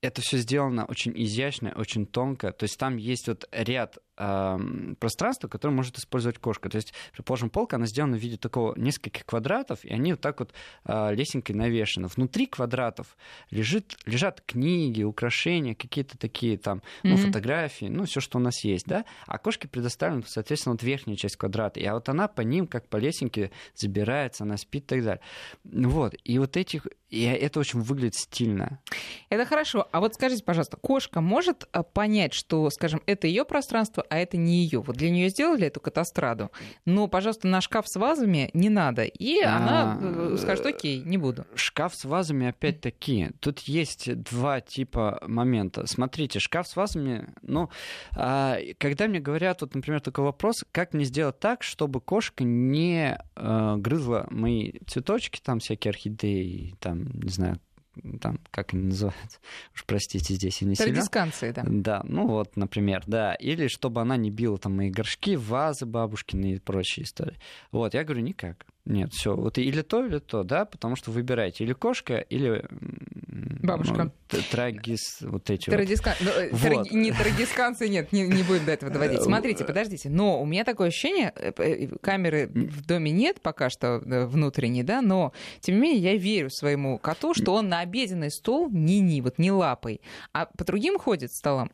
Speaker 2: это все сделано очень изящно, очень тонко. То есть там есть вот ряд пространство, которое может использовать кошка. То есть, предположим, полка, она сделана в виде такого нескольких квадратов, и они вот так вот э, лесенкой навешаны. Внутри квадратов лежит, лежат книги, украшения, какие-то такие там, ну, mm-hmm. фотографии, ну, все, что у нас есть, да. А кошке предоставлена, соответственно, вот верхняя часть квадрата. И а вот она по ним, как по лесенке, забирается, она спит и так далее. Вот. И вот этих и это очень выглядит стильно.
Speaker 1: Это хорошо. А вот скажите, пожалуйста, кошка может а, понять, что, скажем, это ее пространство, а это не ее. Вот для нее сделали эту катастраду, но, пожалуйста, на шкаф с вазами не надо. И а, она э, скажет, окей, не буду.
Speaker 2: Шкаф с вазами, опять-таки, тут есть два типа момента. Смотрите, шкаф с вазами, ну, а, когда мне говорят, вот, например, такой вопрос, как мне сделать так, чтобы кошка не э, грызла мои цветочки, там всякие орхидеи, там не знаю, там, как они называются, уж простите, здесь я не сильно.
Speaker 1: Традисканции, да.
Speaker 2: Да, ну вот, например, да. Или чтобы она не била там мои горшки, вазы бабушкины и прочие истории. Вот, я говорю, никак. Нет, все, вот или то, или то, да, потому что выбирайте или кошка, или
Speaker 1: бабушка.
Speaker 2: Ну, трагис, вот эти
Speaker 1: Традиска... вот. Ну, э, вот. Не трагисканцы, нет, не, не будем до этого доводить. Смотрите, подождите, но у меня такое ощущение, э, э, камеры в доме нет пока что внутренней, да, но тем не менее я верю своему коту, что он на обеденный стол ни-ни, вот не лапой, а по другим ходит столом.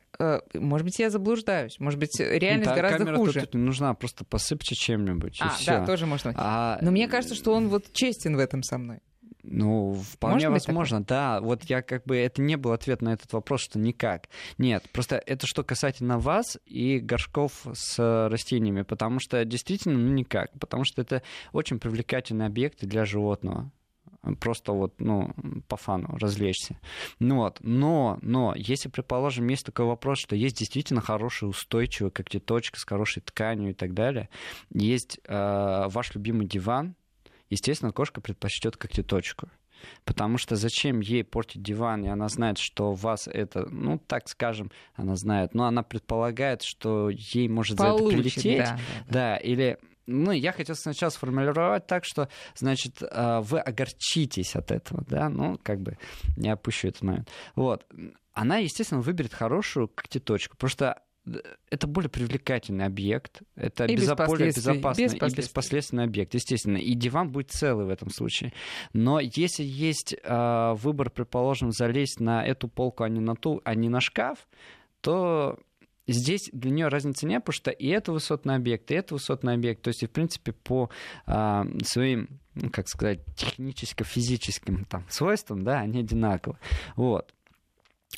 Speaker 1: Может быть, я заблуждаюсь, может быть, реальность да, гораздо
Speaker 2: камера
Speaker 1: хуже.
Speaker 2: Тут не нужна, просто посыпьте чем-нибудь.
Speaker 1: А, да, тоже можно. А... Но мне кажется, что он вот честен в этом со мной.
Speaker 2: Ну, вполне Может возможно, да. Вот я как бы это не был ответ на этот вопрос, что никак. Нет, просто это что касательно вас и горшков с растениями, потому что действительно, ну никак, потому что это очень привлекательный объект для животного просто вот, ну, по фану развлечься. Ну вот, но, но, если, предположим, есть такой вопрос, что есть действительно хорошая, устойчивая когтеточка с хорошей тканью и так далее, есть э, ваш любимый диван, естественно, кошка предпочтет когтеточку. Потому что зачем ей портить диван, и она знает, что вас это, ну, так скажем, она знает, но она предполагает, что ей может Получит, за это прилететь. Да, да, да. да, или ну, я хотел сначала сформулировать так, что, значит, а, вы огорчитесь от этого, да, ну, как бы не опущу этот момент. Вот. Она, естественно, выберет хорошую когтеточку, потому что это более привлекательный объект, это и безо- более безопасный без и беспоследственный объект, естественно. И диван будет целый в этом случае. Но если есть э, выбор, предположим, залезть на эту полку, а не на ту, а не на шкаф, то здесь для нее разницы нет, потому что и это высотный объект, и это высотный объект. То есть, в принципе, по э, своим, ну, как сказать, техническо-физическим там, свойствам, да, они одинаковы. Вот.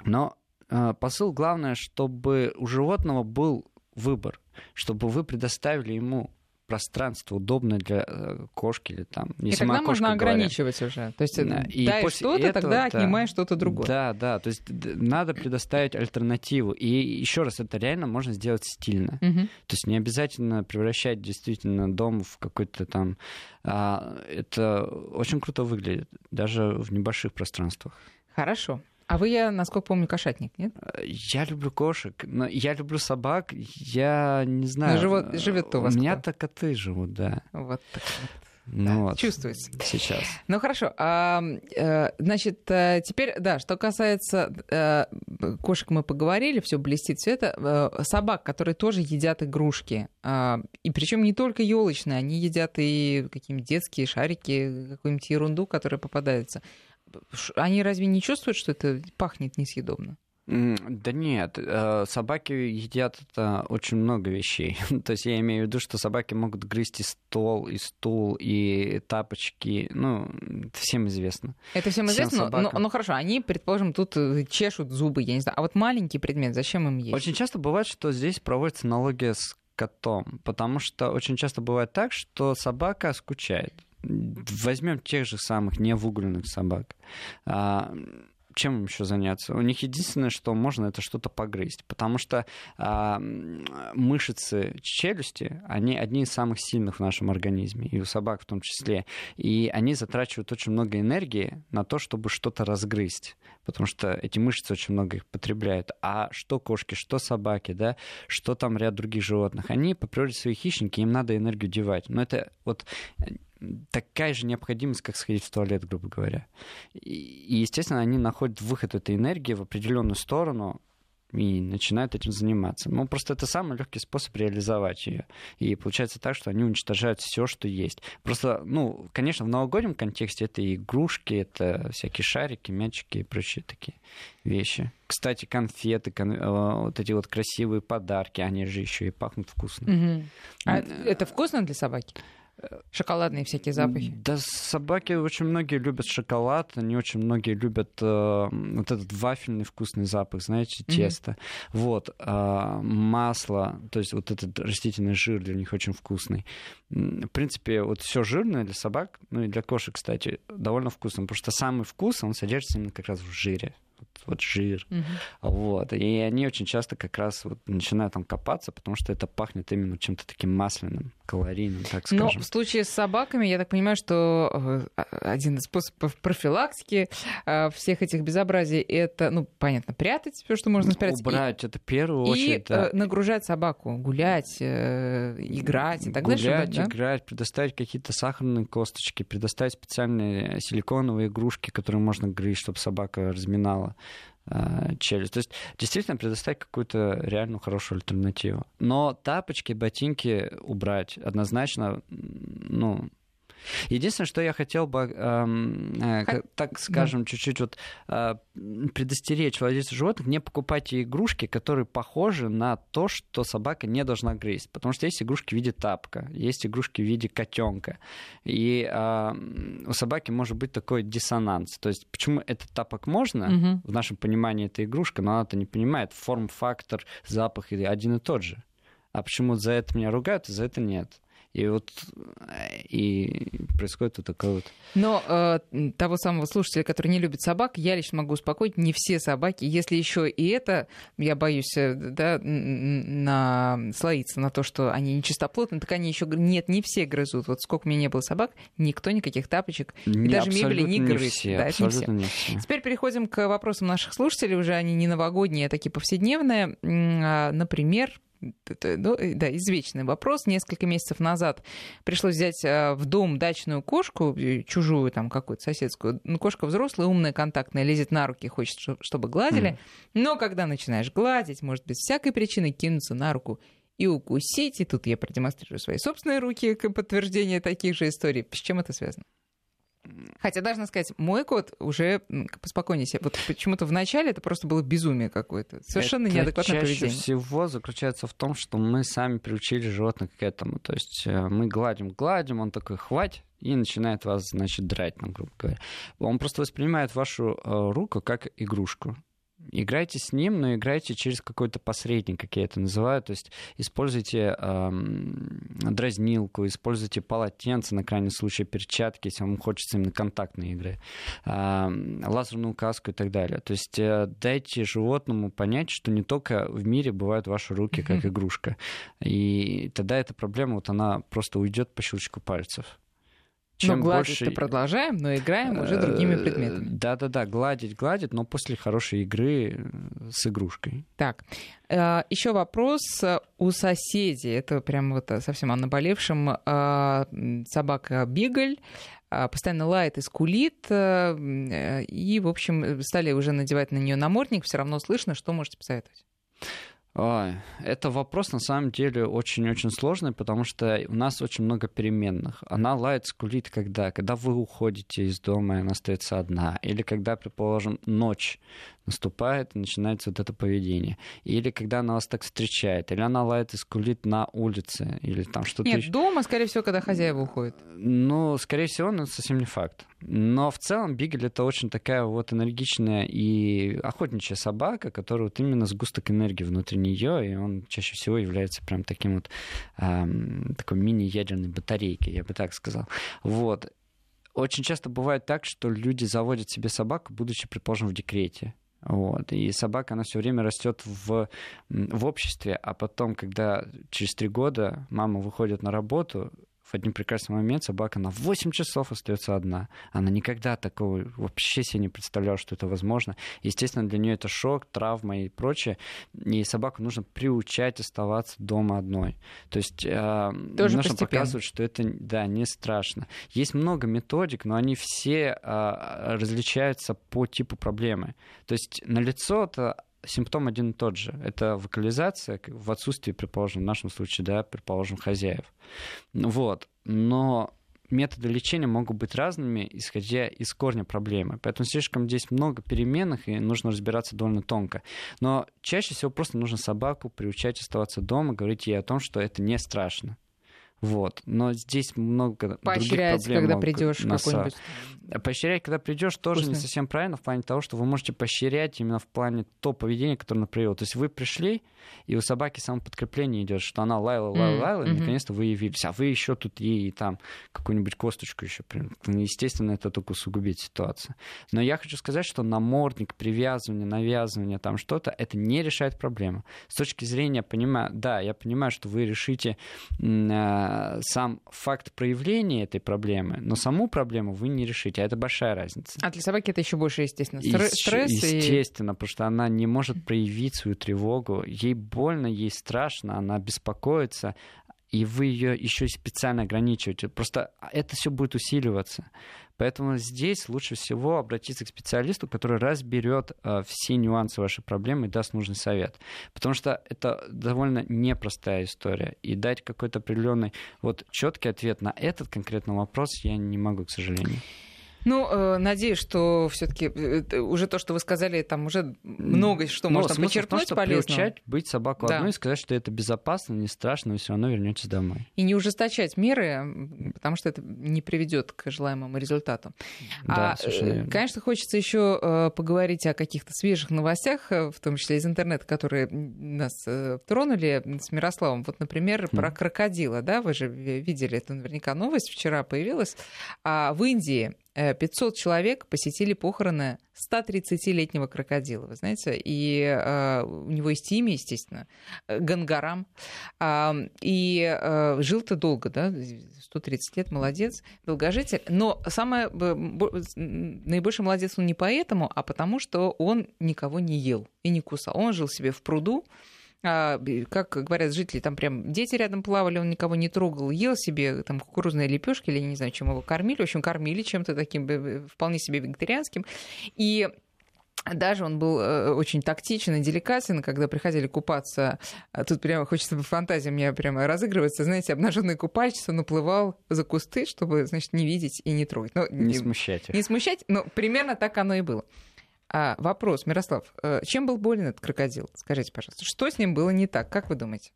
Speaker 2: Но а, посыл главное, чтобы у животного был выбор, чтобы вы предоставили ему пространство удобное для э, кошки или там.
Speaker 1: Если и тогда можно ограничивать уже. То есть да. и дай что-то, этого, тогда да, отнимай что-то другое.
Speaker 2: Да, да. То есть надо предоставить альтернативу. И еще раз, это реально можно сделать стильно. Угу. То есть не обязательно превращать действительно дом в какой-то там. А, это очень круто выглядит, даже в небольших пространствах.
Speaker 1: Хорошо. А вы, я, насколько помню, кошатник, нет?
Speaker 2: Я люблю кошек, но я люблю собак. Я не знаю.
Speaker 1: живет, живет у вас.
Speaker 2: У меня-то коты живут, да.
Speaker 1: Вот так вот.
Speaker 2: Ну да, вот,
Speaker 1: чувствуется.
Speaker 2: Сейчас.
Speaker 1: Ну хорошо. А, э, значит, э, теперь, да, что касается э, кошек, мы поговорили, все блестит, это. Собак, которые тоже едят игрушки. А, и причем не только елочные, они едят и какие-нибудь детские шарики, какую-нибудь ерунду, которая попадается. Они разве не чувствуют, что это пахнет несъедобно?
Speaker 2: Да нет, э, собаки едят это очень много вещей. То есть я имею в виду, что собаки могут грызть и стол, и стул, и тапочки. Ну, это всем известно.
Speaker 1: Это всем, всем известно, но, но, но хорошо, они, предположим, тут э, чешут зубы, я не знаю. А вот маленький предмет, зачем им есть?
Speaker 2: Очень часто бывает, что здесь проводится аналогия с котом, потому что очень часто бывает так, что собака скучает. Возьмем тех же самых невыгуленных собак. А, чем им еще заняться? У них единственное, что можно, это что-то погрызть, потому что а, мышцы челюсти, они одни из самых сильных в нашем организме, и у собак в том числе, и они затрачивают очень много энергии на то, чтобы что-то разгрызть, потому что эти мышцы очень много их потребляют. А что кошки, что собаки, да, что там ряд других животных, они по природе свои хищники, им надо энергию девать. Но это вот такая же необходимость, как сходить в туалет, грубо говоря. И, естественно, они находят выход этой энергии в определенную сторону, и начинают этим заниматься. Ну, просто это самый легкий способ реализовать ее. И получается так, что они уничтожают все, что есть. Просто, ну, конечно, в новогоднем контексте это игрушки, это всякие шарики, мячики и прочие такие вещи. Кстати, конфеты, кон... Э, вот эти вот красивые подарки, они же еще и пахнут вкусно.
Speaker 1: Угу. А это вкусно для собаки? Шоколадные всякие запахи.
Speaker 2: Да, собаки очень многие любят шоколад, они очень многие любят э, вот этот вафельный вкусный запах, знаете, тесто. Mm-hmm. Вот, э, масло, то есть вот этот растительный жир для них очень вкусный. В принципе, вот все жирное для собак, ну и для кошек, кстати, довольно вкусно, потому что самый вкус, он содержится именно как раз в жире вот жир. Угу. Вот. И они очень часто как раз вот начинают там копаться, потому что это пахнет именно чем-то таким масляным, калорийным, так скажем.
Speaker 1: Но в случае с собаками, я так понимаю, что э, один из способов профилактики э, всех этих безобразий это, ну, понятно, прятать все, что можно спрятать.
Speaker 2: Убрать, и, это в первую очередь.
Speaker 1: И да. Э, нагружать собаку, гулять, играть и так далее.
Speaker 2: Гулять, да? играть, предоставить какие-то сахарные косточки, предоставить специальные силиконовые игрушки, которые можно грызть, чтобы собака разминала. Э, челюсть. То есть действительно предоставить какую-то реальную хорошую альтернативу. Но тапочки, ботинки убрать однозначно, ну, Единственное, что я хотел бы, э, так скажем, чуть-чуть вот э, предостеречь владельцев животных, не покупайте игрушки, которые похожи на то, что собака не должна грызть. Потому что есть игрушки в виде тапка, есть игрушки в виде котенка. И э, у собаки может быть такой диссонанс. То есть почему этот тапок можно, угу. в нашем понимании это игрушка, но она это не понимает. Форм-фактор, запах один и тот же. А почему за это меня ругают, а за это нет? И вот и происходит вот такое вот.
Speaker 1: Но э, того самого слушателя, который не любит собак, я лично могу успокоить, не все собаки. Если еще и это, я боюсь, э, да, наслоиться на то, что они нечистоплотны, так они еще нет, не все грызут. Вот сколько у меня не было собак, никто никаких тапочек не, и даже мебели не грыз. Не
Speaker 2: все, да, абсолютно не все.
Speaker 1: не все. Теперь переходим к вопросам наших слушателей. Уже они не новогодние, а такие повседневные. А, например, ну, э, да, извечный вопрос. Несколько месяцев назад пришлось взять э, в дом дачную кошку, э, чужую там какую-то соседскую. Ну, кошка взрослая, умная, контактная, лезет на руки, хочет, чтобы гладили. Mm. Но когда начинаешь гладить, может без всякой причины кинуться на руку и укусить. И тут я продемонстрирую свои собственные руки как подтверждение таких же историй. С чем это связано? Хотя, должна сказать, мой кот уже поспокойнее себе. Вот почему-то в начале это просто было безумие какое-то. Совершенно это неадекватное
Speaker 2: чаще
Speaker 1: поведение.
Speaker 2: всего заключается в том, что мы сами приучили животных к этому. То есть э, мы гладим, гладим, он такой, хватит, и начинает вас, значит, драть, ну, грубо говоря. Он просто воспринимает вашу э, руку как игрушку. Играйте с ним, но играйте через какой-то посредник, как я это называю. То есть используйте эм, дразнилку, используйте полотенце, на крайний случай перчатки, если вам хочется именно контактной игры, эм, лазерную каску и так далее. То есть э, дайте животному понять, что не только в мире бывают ваши руки как игрушка. И тогда эта проблема, вот она просто уйдет по щелчку пальцев.
Speaker 1: Чем но гладить больше... продолжаем, но играем уже другими э, предметами.
Speaker 2: Да-да-да, гладить, гладить, но после хорошей игры э, с игрушкой.
Speaker 1: Так, э, еще вопрос у соседей. Это прям вот совсем о наболевшем. Собака Бигль постоянно лает и скулит, и, в общем, стали уже надевать на нее намордник, все равно слышно, что можете посоветовать?
Speaker 2: Это вопрос на самом деле очень-очень сложный, потому что у нас очень много переменных. Она лает, скулит когда? Когда вы уходите из дома, и она остается одна. Или когда, предположим, ночь наступает и начинается вот это поведение. Или когда она вас так встречает, или она лает и скулит на улице, или там что-то
Speaker 1: Нет,
Speaker 2: еще.
Speaker 1: дома, скорее всего, когда хозяева уходят.
Speaker 2: Ну, скорее всего, но это совсем не факт. Но в целом Бигель это очень такая вот энергичная и охотничья собака, которая вот именно сгусток энергии внутри нее, и он чаще всего является прям таким вот эм, такой мини-ядерной батарейкой, я бы так сказал. Вот. Очень часто бывает так, что люди заводят себе собаку, будучи, предположим, в декрете. Вот. И собака, она все время растет в, в обществе, а потом, когда через три года мама выходит на работу, в один прекрасный момент собака на 8 часов остается одна. Она никогда такого вообще себе не представляла, что это возможно. Естественно, для нее это шок, травма и прочее. И собаку нужно приучать оставаться дома одной. То есть э,
Speaker 1: Тоже
Speaker 2: нужно
Speaker 1: постепенно.
Speaker 2: показывать, что это да, не страшно. Есть много методик, но они все э, различаются по типу проблемы. То есть на лицо это симптом один и тот же. Это вокализация в отсутствии, предположим, в нашем случае, да, предположим, хозяев. Вот. Но методы лечения могут быть разными, исходя из корня проблемы. Поэтому слишком здесь много переменных, и нужно разбираться довольно тонко. Но чаще всего просто нужно собаку приучать оставаться дома, говорить ей о том, что это не страшно. Вот. Но здесь много
Speaker 1: Поощрять,
Speaker 2: других проблем.
Speaker 1: когда придешь какой-нибудь
Speaker 2: Поощрять, когда придешь, тоже Вкусно. не совсем правильно в плане того, что вы можете поощрять именно в плане то поведения, которое она проявила. То есть вы пришли, и у собаки само подкрепление идет, что она лаяла, лаяла, лаяла, mm-hmm. и наконец-то вы явились. А вы еще тут ей там какую-нибудь косточку еще. Ну, естественно, это только усугубит ситуацию. Но я хочу сказать, что намордник, привязывание, навязывание, там что-то, это не решает проблему. С точки зрения, понимаю, да, я понимаю, что вы решите э, сам факт проявления этой проблемы, но саму проблему вы не решите а это большая разница.
Speaker 1: А для собаки это еще больше, естественно, стресс.
Speaker 2: Естественно, и... потому что она не может проявить свою тревогу. Ей больно, ей страшно, она беспокоится, и вы ее еще специально ограничиваете. Просто это все будет усиливаться. Поэтому здесь лучше всего обратиться к специалисту, который разберет э, все нюансы вашей проблемы и даст нужный совет. Потому что это довольно непростая история. И дать какой-то определенный вот четкий ответ на этот конкретный вопрос я не могу, к сожалению.
Speaker 1: Ну, э, надеюсь, что все-таки э, уже то, что вы сказали, там уже много что Но можно почерпнуть
Speaker 2: том, полезного. приучать быть собаку да. одной и сказать, что это безопасно, не страшно, вы все равно вернетесь домой.
Speaker 1: И не ужесточать меры, потому что это не приведет к желаемому результату.
Speaker 2: Да, а, совершенно
Speaker 1: верно. Конечно, хочется еще э, поговорить о каких-то свежих новостях, в том числе из интернета, которые нас тронули с Мирославом. Вот, например, про крокодила, да, вы же видели эту наверняка новость, вчера появилась. А в Индии 500 человек посетили похороны 130-летнего крокодила, вы знаете, и э, у него есть имя, естественно, Гангарам, э, и э, жил-то долго, да, 130 лет, молодец, долгожитель, но самое, наибольший молодец он не поэтому, а потому что он никого не ел и не кусал, он жил себе в пруду, как говорят жители, там прям дети рядом плавали, он никого не трогал, ел себе там кукурузные лепешки или не знаю, чем его кормили. В общем, кормили чем-то таким вполне себе вегетарианским. И даже он был э, очень тактичен и деликатен, когда приходили купаться. А тут прямо хочется фантазия мне прямо разыгрываться. Знаете, обнаженный купальщица наплывал за кусты, чтобы, значит, не видеть и не трогать. Но,
Speaker 2: не, не смущать их.
Speaker 1: Не смущать, но примерно так оно и было. А вопрос, Мирослав, э, чем был болен этот крокодил? Скажите, пожалуйста, что с ним было не так? Как вы думаете?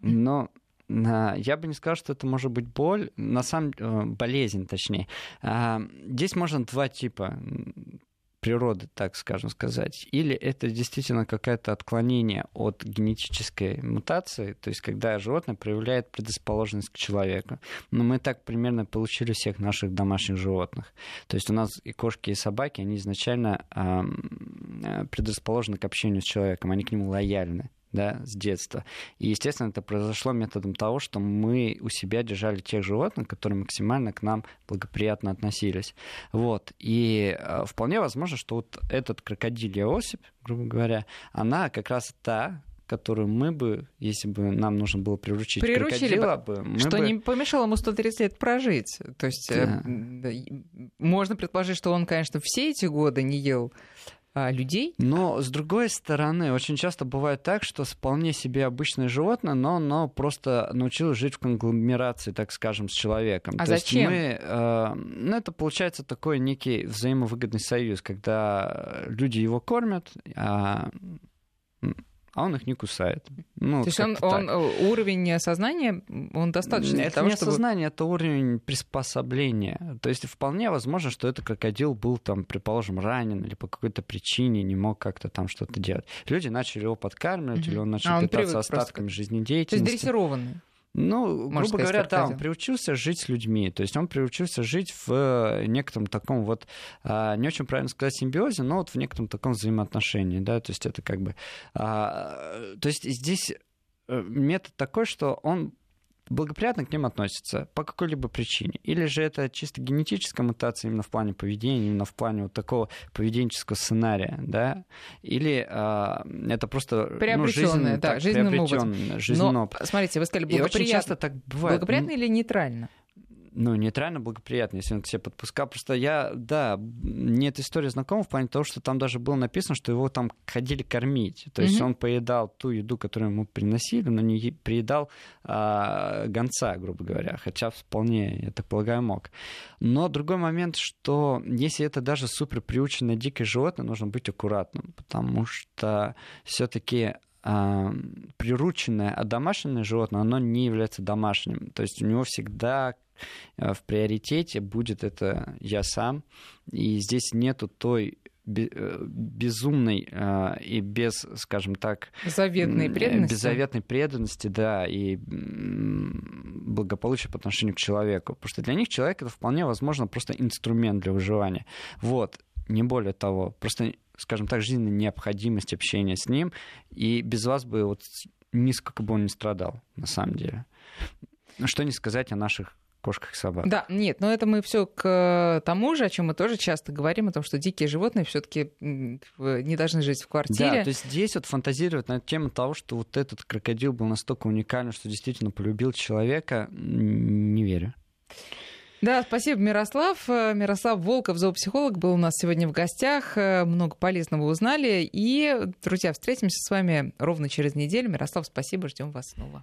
Speaker 2: Но я бы не сказал, что это может быть боль, на самом э, болезнь, точнее. А, здесь можно два типа природы, так скажем сказать, или это действительно какое-то отклонение от генетической мутации, то есть когда животное проявляет предрасположенность к человеку. Но мы так примерно получили всех наших домашних животных. То есть у нас и кошки, и собаки, они изначально э, предрасположены к общению с человеком, они к нему лояльны да, с детства. И, естественно, это произошло методом того, что мы у себя держали тех животных, которые максимально к нам благоприятно относились. Вот. И э, вполне возможно, что вот этот крокодилья особь, грубо говоря, она как раз та, которую мы бы, если бы нам нужно было приручить
Speaker 1: Приручили бы, бы что бы... не помешало ему 130 лет прожить. То есть да. э, можно предположить, что он, конечно, все эти годы не ел а, людей.
Speaker 2: Но, с другой стороны, очень часто бывает так, что вполне себе обычное животное, но оно просто научилось жить в конгломерации, так скажем, с человеком.
Speaker 1: А То зачем?
Speaker 2: Есть мы, э, ну, это получается такой некий взаимовыгодный союз, когда люди его кормят, а а он их не кусает.
Speaker 1: Ну, То есть он, он э, уровень сознания, он достаточно
Speaker 2: Это
Speaker 1: того,
Speaker 2: не чтобы... сознание, это уровень приспособления. То есть вполне возможно, что этот крокодил был там, предположим, ранен или по какой-то причине не мог как-то там что-то делать. Люди начали его подкармливать, угу. или он начал а он питаться остатками просто... жизнедеятельности.
Speaker 1: То есть дрессированный.
Speaker 2: Ну, Можно грубо говоря, да, он приучился жить с людьми. То есть он приучился жить в э, некотором таком вот, а, не очень правильно сказать симбиозе, но вот в некотором таком взаимоотношении, да, то есть это как бы... А, то есть здесь э, метод такой, что он благоприятно к ним относятся по какой-либо причине. Или же это чисто генетическая мутация именно в плане поведения, именно в плане вот такого поведенческого сценария, да? Или э, это просто
Speaker 1: ну, жизненный,
Speaker 2: да,
Speaker 1: так, жизненным.
Speaker 2: Жизненный Но, опыт.
Speaker 1: смотрите, вы сказали благоприятно. И очень часто так бывает. Благоприятно или нейтрально?
Speaker 2: Ну, нейтрально благоприятно, если он к себе подпускал. Просто я, да, мне эта история знакома в плане того, что там даже было написано, что его там ходили кормить. То есть mm-hmm. он поедал ту еду, которую ему приносили, но не приедал а, гонца, грубо говоря. Хотя вполне, я так полагаю, мог. Но другой момент, что если это даже супер приученное дикое животное, нужно быть аккуратным, потому что все-таки прирученное, а домашнее животное, оно не является домашним. То есть у него всегда Э, в приоритете будет это я сам, и здесь нету той э, безумной э, и без, скажем так,
Speaker 1: заветной преданности.
Speaker 2: беззаветной преданности, да, и благополучия по отношению к человеку. Потому что для них человек это вполне возможно просто инструмент для выживания. Вот, не более того. Просто, скажем так, жизненная необходимость общения с ним, и без вас бы вот нисколько бы он не страдал, на самом деле. Что не сказать о наших кошках и собак.
Speaker 1: Да, нет, но это мы все к тому же, о чем мы тоже часто говорим, о том, что дикие животные все-таки не должны жить в квартире.
Speaker 2: Да, то есть здесь вот фантазировать на тему того, что вот этот крокодил был настолько уникален, что действительно полюбил человека, не верю.
Speaker 1: Да, спасибо, Мирослав. Мирослав Волков, зоопсихолог, был у нас сегодня в гостях. Много полезного узнали. И, друзья, встретимся с вами ровно через неделю. Мирослав, спасибо, ждем вас снова.